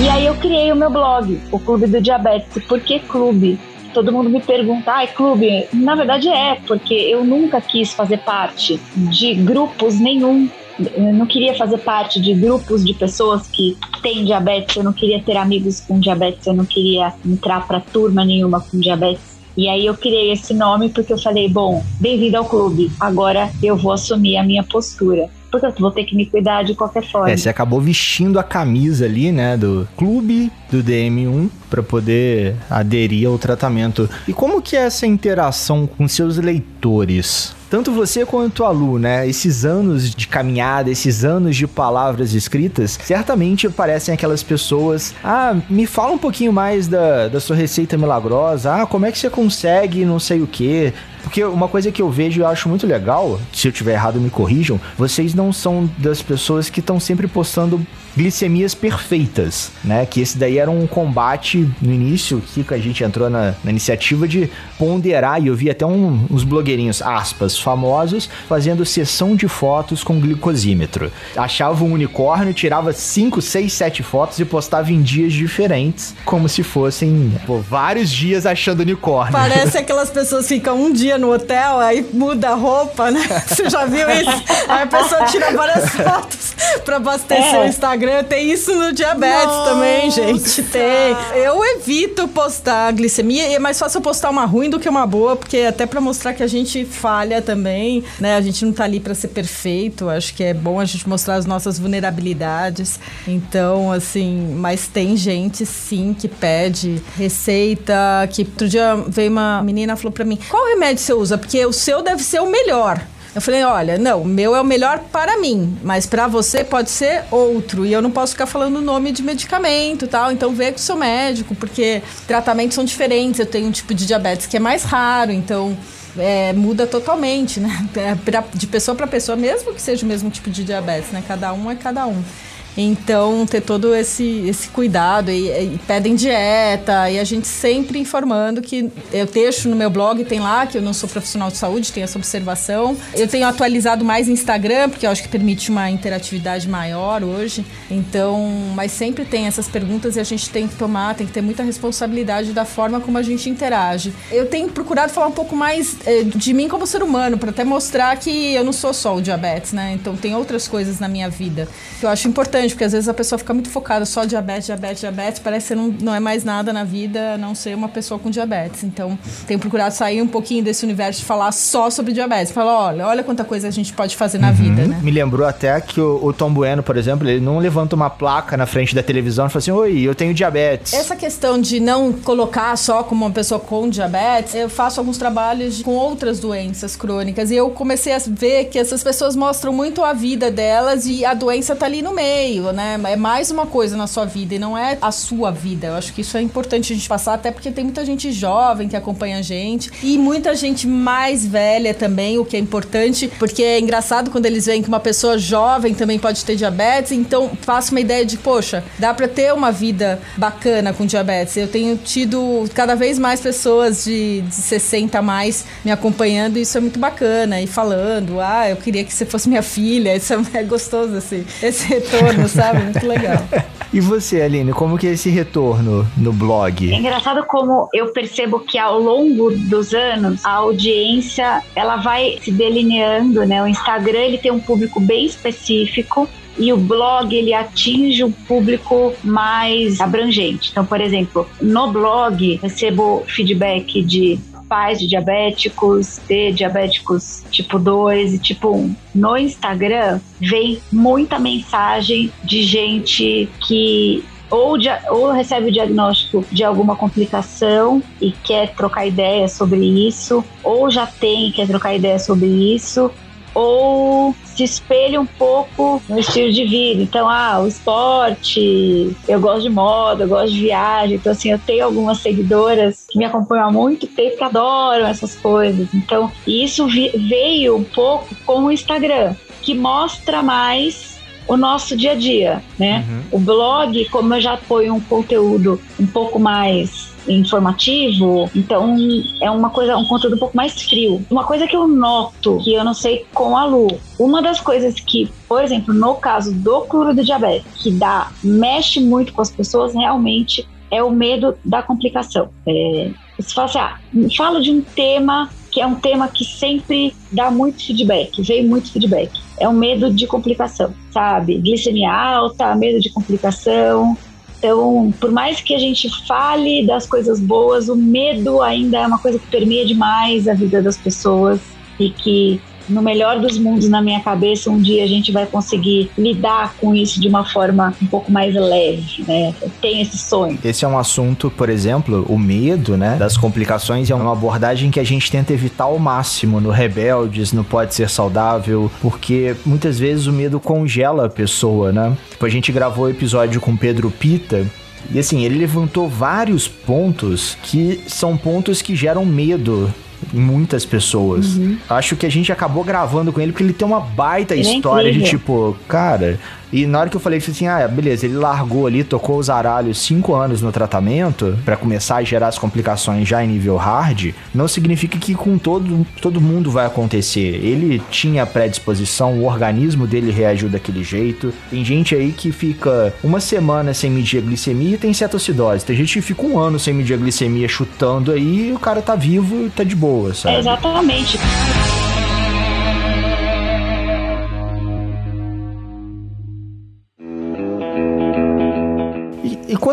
E aí eu criei o meu blog, o Clube do Diabetes. Por que clube? Todo mundo me pergunta, ah, clube? Na verdade é, porque eu nunca quis fazer parte de grupos nenhum. Eu não queria fazer parte de grupos de pessoas que têm diabetes, eu não queria ter amigos com diabetes, eu não queria entrar para turma nenhuma com diabetes. E aí eu criei esse nome porque eu falei, bom, bem-vindo ao clube. Agora eu vou assumir a minha postura vou ter que me cuidar de qualquer forma. É, você acabou vestindo a camisa ali, né, do clube do DM1 para poder aderir ao tratamento. E como que é essa interação com seus leitores? tanto você quanto a Lu, né? Esses anos de caminhada, esses anos de palavras escritas, certamente parecem aquelas pessoas. Ah, me fala um pouquinho mais da, da sua receita milagrosa. Ah, como é que você consegue não sei o que. Porque uma coisa que eu vejo e acho muito legal, se eu tiver errado me corrijam, vocês não são das pessoas que estão sempre postando glicemias perfeitas, né? Que esse daí era um combate no início, que a gente entrou na, na iniciativa de ponderar, e eu vi até um, uns blogueirinhos, aspas, famosos, fazendo sessão de fotos com glicosímetro. Achava um unicórnio, tirava 5, 6, 7 fotos e postava em dias diferentes, como se fossem pô, vários dias achando unicórnio. Parece aquelas pessoas que ficam um dia no hotel, aí muda a roupa, né? Você já viu isso? Aí a pessoa tira várias fotos pra abastecer é. o Instagram. Tem isso no diabetes Nossa. também, gente. Tem. Eu evito postar glicemia e é mais fácil postar uma ruim do que uma boa, porque até pra mostrar que a gente falha também, né? A gente não tá ali pra ser perfeito. Acho que é bom a gente mostrar as nossas vulnerabilidades. Então, assim, mas tem gente sim que pede receita, que outro dia veio uma menina falou pra mim: qual remédio você usa? Porque o seu deve ser o melhor. Eu falei, olha, não, o meu é o melhor para mim, mas para você pode ser outro. E eu não posso ficar falando o nome de medicamento tal. Então vê com o seu médico, porque tratamentos são diferentes. Eu tenho um tipo de diabetes que é mais raro, então é, muda totalmente, né? É, de pessoa para pessoa, mesmo que seja o mesmo tipo de diabetes, né? Cada um é cada um. Então, ter todo esse, esse cuidado e, e, pedem dieta e a gente sempre informando que eu deixo no meu blog, tem lá que eu não sou profissional de saúde, tem essa observação. Eu tenho atualizado mais Instagram, porque eu acho que permite uma interatividade maior hoje. Então, mas sempre tem essas perguntas e a gente tem que tomar, tem que ter muita responsabilidade da forma como a gente interage. Eu tenho procurado falar um pouco mais eh, de mim como ser humano, para até mostrar que eu não sou só o diabetes, né? Então, tem outras coisas na minha vida que eu acho importante importante, porque às vezes a pessoa fica muito focada só diabetes, diabetes, diabetes, parece que não, não é mais nada na vida a não ser uma pessoa com diabetes. Então, tenho procurado sair um pouquinho desse universo de falar só sobre diabetes. Falar, olha, olha quanta coisa a gente pode fazer na uhum. vida, né? Me lembrou até que o, o, Tom Bueno, por exemplo, ele não levanta uma placa na frente da televisão e fala assim, oi, eu tenho diabetes. Essa questão de não colocar só como uma pessoa com diabetes, eu faço alguns trabalhos com outras doenças crônicas e eu comecei a ver que essas pessoas mostram muito a vida delas e a doença tá ali no meio né? É mais uma coisa na sua vida e não é a sua vida. Eu acho que isso é importante a gente passar, até porque tem muita gente jovem que acompanha a gente e muita gente mais velha também, o que é importante, porque é engraçado quando eles veem que uma pessoa jovem também pode ter diabetes, então faço uma ideia de, poxa, dá para ter uma vida bacana com diabetes. Eu tenho tido cada vez mais pessoas de, de 60 a mais me acompanhando e isso é muito bacana e falando, ah, eu queria que você fosse minha filha, isso é gostoso assim, esse retorno sabe? Muito legal. E você, Aline, como que é esse retorno no blog? É engraçado como eu percebo que ao longo dos anos a audiência ela vai se delineando, né? O Instagram ele tem um público bem específico e o blog ele atinge um público mais abrangente. Então, por exemplo, no blog recebo feedback de pais de diabéticos, de diabéticos tipo 2 e tipo 1. No Instagram vem muita mensagem de gente que ou, ou, recebe o diagnóstico de alguma complicação e quer trocar ideia sobre isso, ou já tem e quer trocar ideia sobre isso, ou se espelha um pouco no estilo de vida. Então, ah, o esporte, eu gosto de moda, eu gosto de viagem. Então, assim, eu tenho algumas seguidoras que me acompanham há muito tempo que adoram essas coisas. Então, isso veio um pouco com o Instagram, que mostra mais o nosso dia a dia, né? Uhum. O blog, como eu já ponho um conteúdo um pouco mais informativo, então é uma coisa, um conteúdo um pouco mais frio. Uma coisa que eu noto, que eu não sei com a Lu, uma das coisas que, por exemplo, no caso do cloro do diabetes, que dá, mexe muito com as pessoas, realmente é o medo da complicação. É, você fala assim, ah, fala de um tema que é um tema que sempre dá muito feedback, veio muito feedback. É o medo de complicação, sabe? Glicemia alta, medo de complicação, então, por mais que a gente fale das coisas boas, o medo ainda é uma coisa que permeia demais a vida das pessoas e que no melhor dos mundos na minha cabeça, um dia a gente vai conseguir lidar com isso de uma forma um pouco mais leve, né? Tenho esse sonho. Esse é um assunto, por exemplo, o medo, né, das complicações é uma abordagem que a gente tenta evitar ao máximo no Rebeldes, no Pode Ser Saudável, porque muitas vezes o medo congela a pessoa, né? Tipo, a gente gravou o episódio com Pedro Pita, e assim, ele levantou vários pontos que são pontos que geram medo muitas pessoas. Uhum. Acho que a gente acabou gravando com ele porque ele tem uma baita ele é história é de tipo, cara, e na hora que eu falei assim, ah, beleza, ele largou ali, tocou os aralhos cinco anos no tratamento para começar a gerar as complicações já em nível hard, não significa que com todo, todo mundo vai acontecer. Ele tinha predisposição, o organismo dele reagiu daquele jeito. Tem gente aí que fica uma semana sem medir a glicemia e tem cetoacidose. Tem gente que fica um ano sem medir a glicemia chutando aí e o cara tá vivo e tá de boa, sabe? exatamente.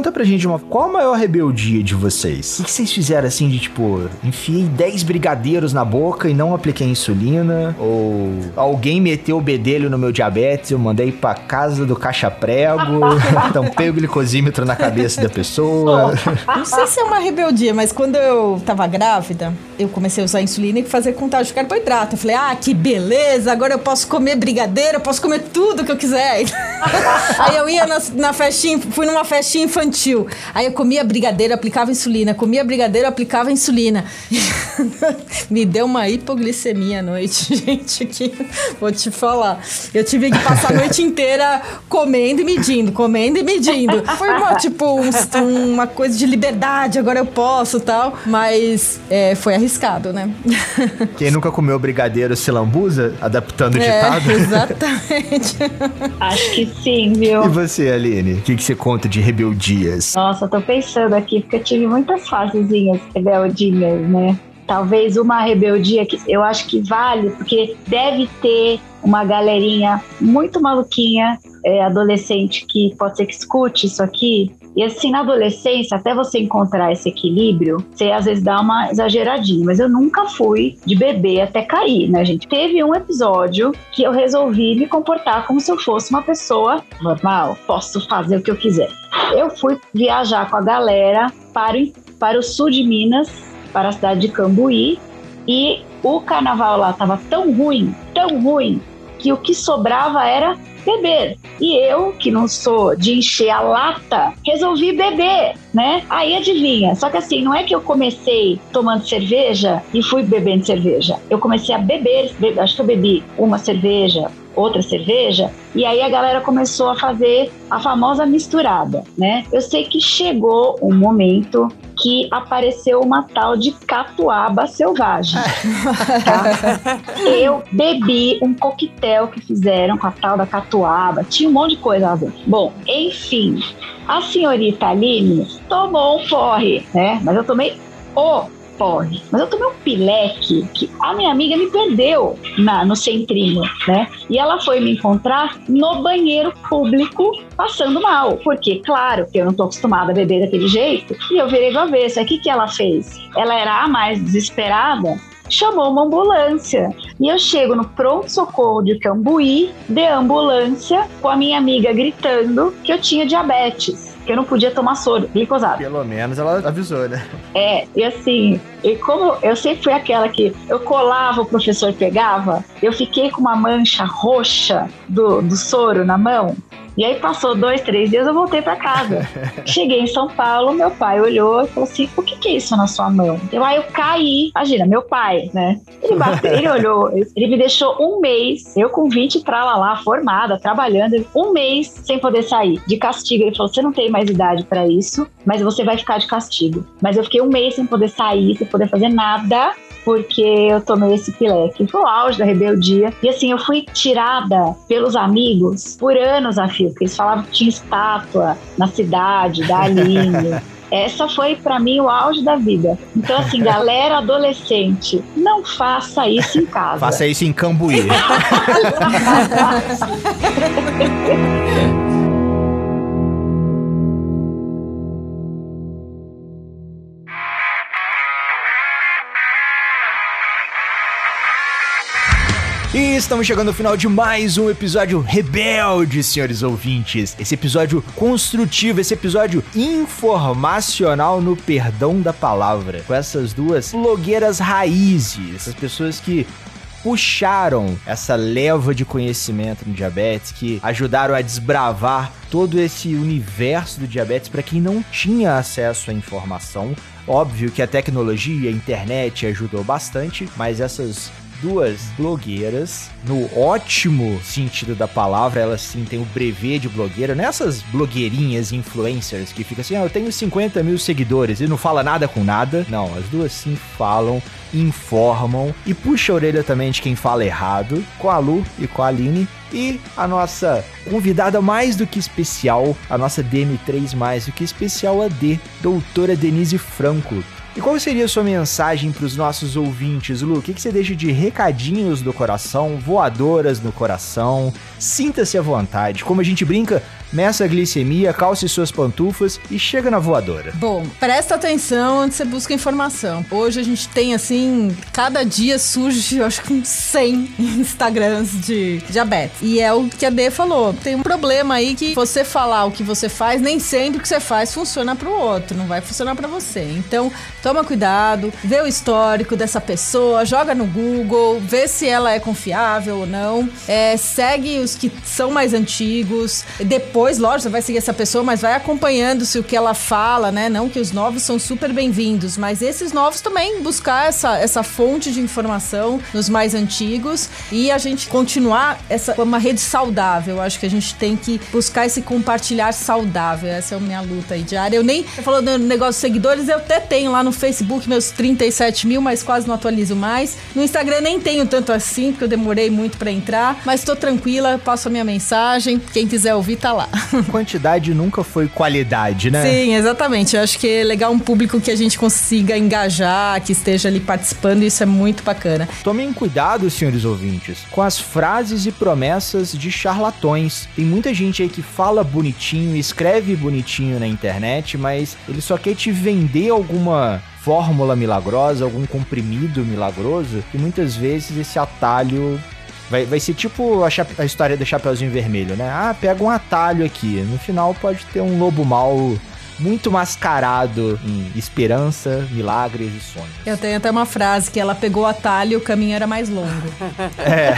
Conta pra gente uma, qual a maior rebeldia de vocês? O que vocês fizeram assim de tipo, enfiei 10 brigadeiros na boca e não apliquei insulina? Ou alguém meteu o bedelho no meu diabetes, eu mandei pra casa do caixa prego, tampei o glicosímetro na cabeça da pessoa. Não sei se é uma rebeldia, mas quando eu tava grávida, eu comecei a usar insulina e fazer contagem de carboidrato. Eu falei, ah, que beleza, agora eu posso comer brigadeiro, eu posso comer tudo que eu quiser. Aí eu ia na, na festinha, fui numa festinha infantil. Aí eu comia brigadeiro, aplicava insulina. Comia brigadeiro, aplicava insulina. Me deu uma hipoglicemia à noite, gente, que vou te falar. Eu tive que passar a noite inteira comendo e medindo, comendo e medindo. Foi uma, tipo, um, uma coisa de liberdade, agora eu posso tal. Mas é, foi arriscado, né? Quem nunca comeu brigadeiro se lambuza, adaptando o é, ditado? Exatamente. Acho que sim, viu? E você, Aline? O que, que você conta de rebeldia? Nossa, tô pensando aqui, porque eu tive muitas fasezinhas rebeldinhas, né? Talvez uma rebeldia que eu acho que vale, porque deve ter uma galerinha muito maluquinha, é, adolescente, que pode ser que escute isso aqui. E assim, na adolescência, até você encontrar esse equilíbrio, você às vezes dá uma exageradinha. Mas eu nunca fui de beber até cair, né, gente? Teve um episódio que eu resolvi me comportar como se eu fosse uma pessoa normal. Posso fazer o que eu quiser. Eu fui viajar com a galera para, para o sul de Minas, para a cidade de Cambuí, e o carnaval lá estava tão ruim, tão ruim, que o que sobrava era beber. E eu, que não sou de encher a lata, resolvi beber, né? Aí adivinha. Só que assim, não é que eu comecei tomando cerveja e fui bebendo cerveja. Eu comecei a beber, acho que eu bebi uma cerveja, outra cerveja, e aí a galera começou a fazer a famosa misturada, né? Eu sei que chegou um momento que apareceu uma tal de catuaba selvagem. Tá? Eu bebi um coquetel que fizeram com a tal da catuaba, tinha um monte de coisa lá dentro. Bom, enfim, a senhorita Aline tomou um porre, né? Mas eu tomei o porre. Mas eu tomei um pileque que a minha amiga me perdeu na, no centrinho, né? E ela foi me encontrar no banheiro público passando mal. Porque, claro, que eu não tô acostumada a beber daquele jeito. E eu virei do avesso. O que, que ela fez? Ela era a mais desesperada chamou uma ambulância. E eu chego no pronto-socorro de Cambuí, de ambulância, com a minha amiga gritando que eu tinha diabetes que eu não podia tomar soro glicosado. Pelo menos ela avisou, né? É, e assim, e como eu sempre fui aquela que eu colava, o professor pegava, eu fiquei com uma mancha roxa do, do soro na mão. E aí passou dois, três dias, eu voltei para casa. Cheguei em São Paulo, meu pai olhou e falou assim: o que, que é isso na sua mão? Eu aí eu caí. Imagina, meu pai, né? Ele bateu, ele olhou, ele me deixou um mês, eu com 20 pra lá, lá, formada, trabalhando, um mês sem poder sair, de castigo. Ele falou: você não tem mais idade para isso, mas você vai ficar de castigo. Mas eu fiquei um mês sem poder sair, sem poder fazer nada porque eu tomei esse pileque. Foi o auge da rebeldia. E assim, eu fui tirada pelos amigos por anos a fio, porque eles falavam que tinha estátua na cidade da Aline. Essa foi para mim o auge da vida. Então, assim, galera adolescente, não faça isso em casa. Faça isso em Cambuí. estamos chegando ao final de mais um episódio rebelde, senhores ouvintes. Esse episódio construtivo, esse episódio informacional no perdão da palavra. Com essas duas blogueiras raízes, essas pessoas que puxaram essa leva de conhecimento no diabetes, que ajudaram a desbravar todo esse universo do diabetes para quem não tinha acesso à informação. Óbvio que a tecnologia, a internet ajudou bastante, mas essas duas blogueiras, no ótimo sentido da palavra, elas sim têm o brevet de blogueira, nessas é blogueirinhas influencers que ficam assim, ah, eu tenho 50 mil seguidores e não fala nada com nada. Não, as duas sim falam, informam e puxa a orelha também de quem fala errado, com a Lu e com a Aline. E a nossa convidada mais do que especial, a nossa DM3 mais do que especial, a D, doutora Denise Franco, e qual seria a sua mensagem para os nossos ouvintes, Lu? O que, que você deixa de recadinhos do coração, voadoras no coração? Sinta-se à vontade. Como a gente brinca, meça a glicemia, calce suas pantufas e chega na voadora. Bom, presta atenção onde você busca informação. Hoje a gente tem, assim, cada dia surge, eu acho que uns 100 Instagrams de diabetes. E é o que a D falou. Tem um problema aí que você falar o que você faz, nem sempre o que você faz funciona para o outro, não vai funcionar para você. Então, toma cuidado, vê o histórico dessa pessoa, joga no Google, vê se ela é confiável ou não. É, segue os que são mais antigos. Depois lógico, você vai seguir essa pessoa, mas vai acompanhando se o que ela fala, né? Não que os novos são super bem-vindos, mas esses novos também buscar essa, essa fonte de informação nos mais antigos e a gente continuar essa uma rede saudável. Acho que a gente tem que buscar esse compartilhar saudável. Essa é a minha luta aí diária. Eu nem falando do negócio de seguidores, eu até tenho lá no Facebook meus 37 mil, mas quase não atualizo mais. No Instagram nem tenho tanto assim, porque eu demorei muito para entrar, mas estou tranquila, passo a minha mensagem. Quem quiser ouvir, tá lá. Quantidade nunca foi qualidade, né? Sim, exatamente. Eu acho que é legal um público que a gente consiga engajar, que esteja ali participando, isso é muito bacana. Tomem cuidado, senhores ouvintes, com as frases e promessas de charlatões. Tem muita gente aí que fala bonitinho, escreve bonitinho na internet, mas ele só quer te vender alguma fórmula milagrosa, algum comprimido milagroso, e muitas vezes esse atalho Vai, vai ser tipo a, a, história do Chapeuzinho Vermelho, né? Ah, pega um atalho aqui. No final pode ter um lobo mau muito mascarado em esperança, milagres e sonhos. Eu tenho até uma frase que ela pegou o atalho e o caminho era mais longo. é.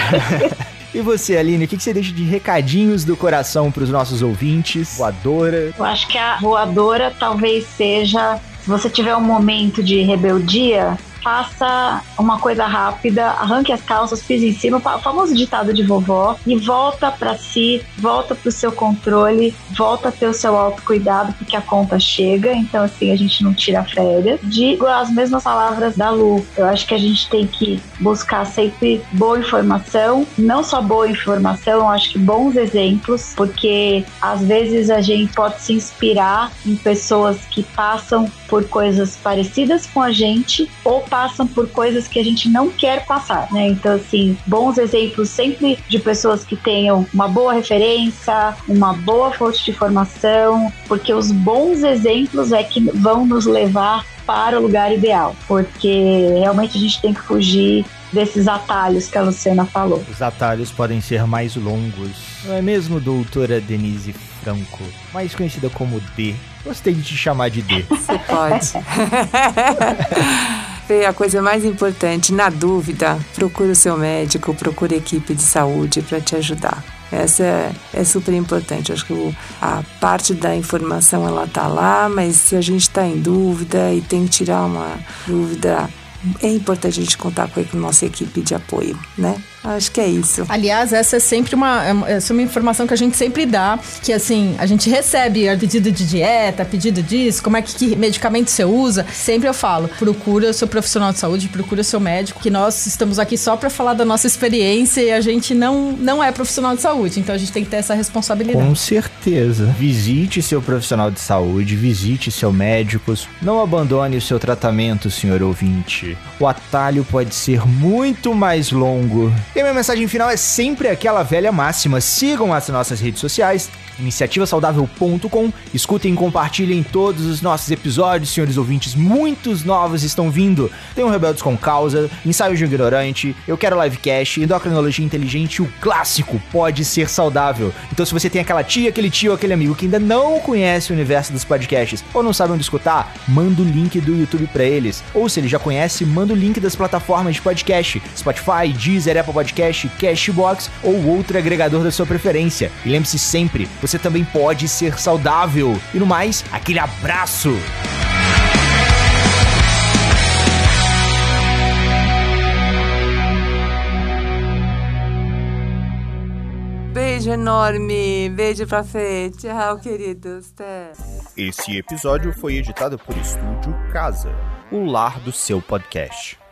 E você, Aline, o que, que você deixa de recadinhos do coração para os nossos ouvintes? Voadora? Eu acho que a voadora talvez seja, se você tiver um momento de rebeldia, faça uma coisa rápida, arranque as calças, pise em cima, o famoso ditado de vovó, e volta para si, volta pro seu controle, volta a ter o seu autocuidado, porque a conta chega, então assim, a gente não tira férias. Digo as mesmas palavras da Lu, eu acho que a gente tem que buscar sempre boa informação, não só boa informação, eu acho que bons exemplos, porque às vezes a gente pode se inspirar em pessoas que passam por coisas parecidas com a gente ou passam por coisas que a gente não quer passar, né? Então, assim, bons exemplos sempre de pessoas que tenham uma boa referência, uma boa fonte de informação, porque os bons exemplos é que vão nos levar para o lugar ideal, porque realmente a gente tem que fugir desses atalhos que a Luciana falou. Os atalhos podem ser mais longos, não é mesmo, doutora Denise Franco, mais conhecida como D? Gostei de te chamar de D. Você pode. Fê, a coisa mais importante, na dúvida, procure o seu médico, procure a equipe de saúde para te ajudar. Essa é, é, super importante. Acho que o, a parte da informação ela tá lá, mas se a gente está em dúvida e tem que tirar uma dúvida, é importante a gente contar com a nossa equipe de apoio, né? Acho que é isso. Aliás, essa é sempre uma, é essa é uma informação que a gente sempre dá, que assim, a gente recebe a pedido de dieta, pedido disso, como é que, que medicamento você usa. Sempre eu falo, procura o seu profissional de saúde, procura o seu médico, que nós estamos aqui só para falar da nossa experiência e a gente não, não é profissional de saúde, então a gente tem que ter essa responsabilidade. Com certeza. Visite seu profissional de saúde, visite seu médico, não abandone o seu tratamento, senhor ouvinte. O atalho pode ser muito mais longo E minha mensagem final é sempre aquela velha máxima: sigam as nossas redes sociais, iniciativasaudável.com. Escutem e compartilhem todos os nossos episódios, senhores ouvintes. Muitos novos estão vindo. Tem o Rebeldes com Causa, Ensaio de um Ignorante, Eu Quero Livecast, Endocrinologia Inteligente, o clássico Pode Ser Saudável. Então, se você tem aquela tia, aquele tio, aquele amigo que ainda não conhece o universo dos podcasts ou não sabe onde escutar, manda o link do YouTube para eles. Ou se ele já conhece, manda o link das plataformas de podcast: Spotify, Deezer, Apple Podcast, Cashbox ou outro agregador da sua preferência. E lembre-se sempre, você também pode ser saudável. E no mais, aquele abraço! Beijo enorme. Beijo pra Fê. Tchau, queridos. Até. Esse episódio foi editado por Estúdio Casa, o lar do seu podcast.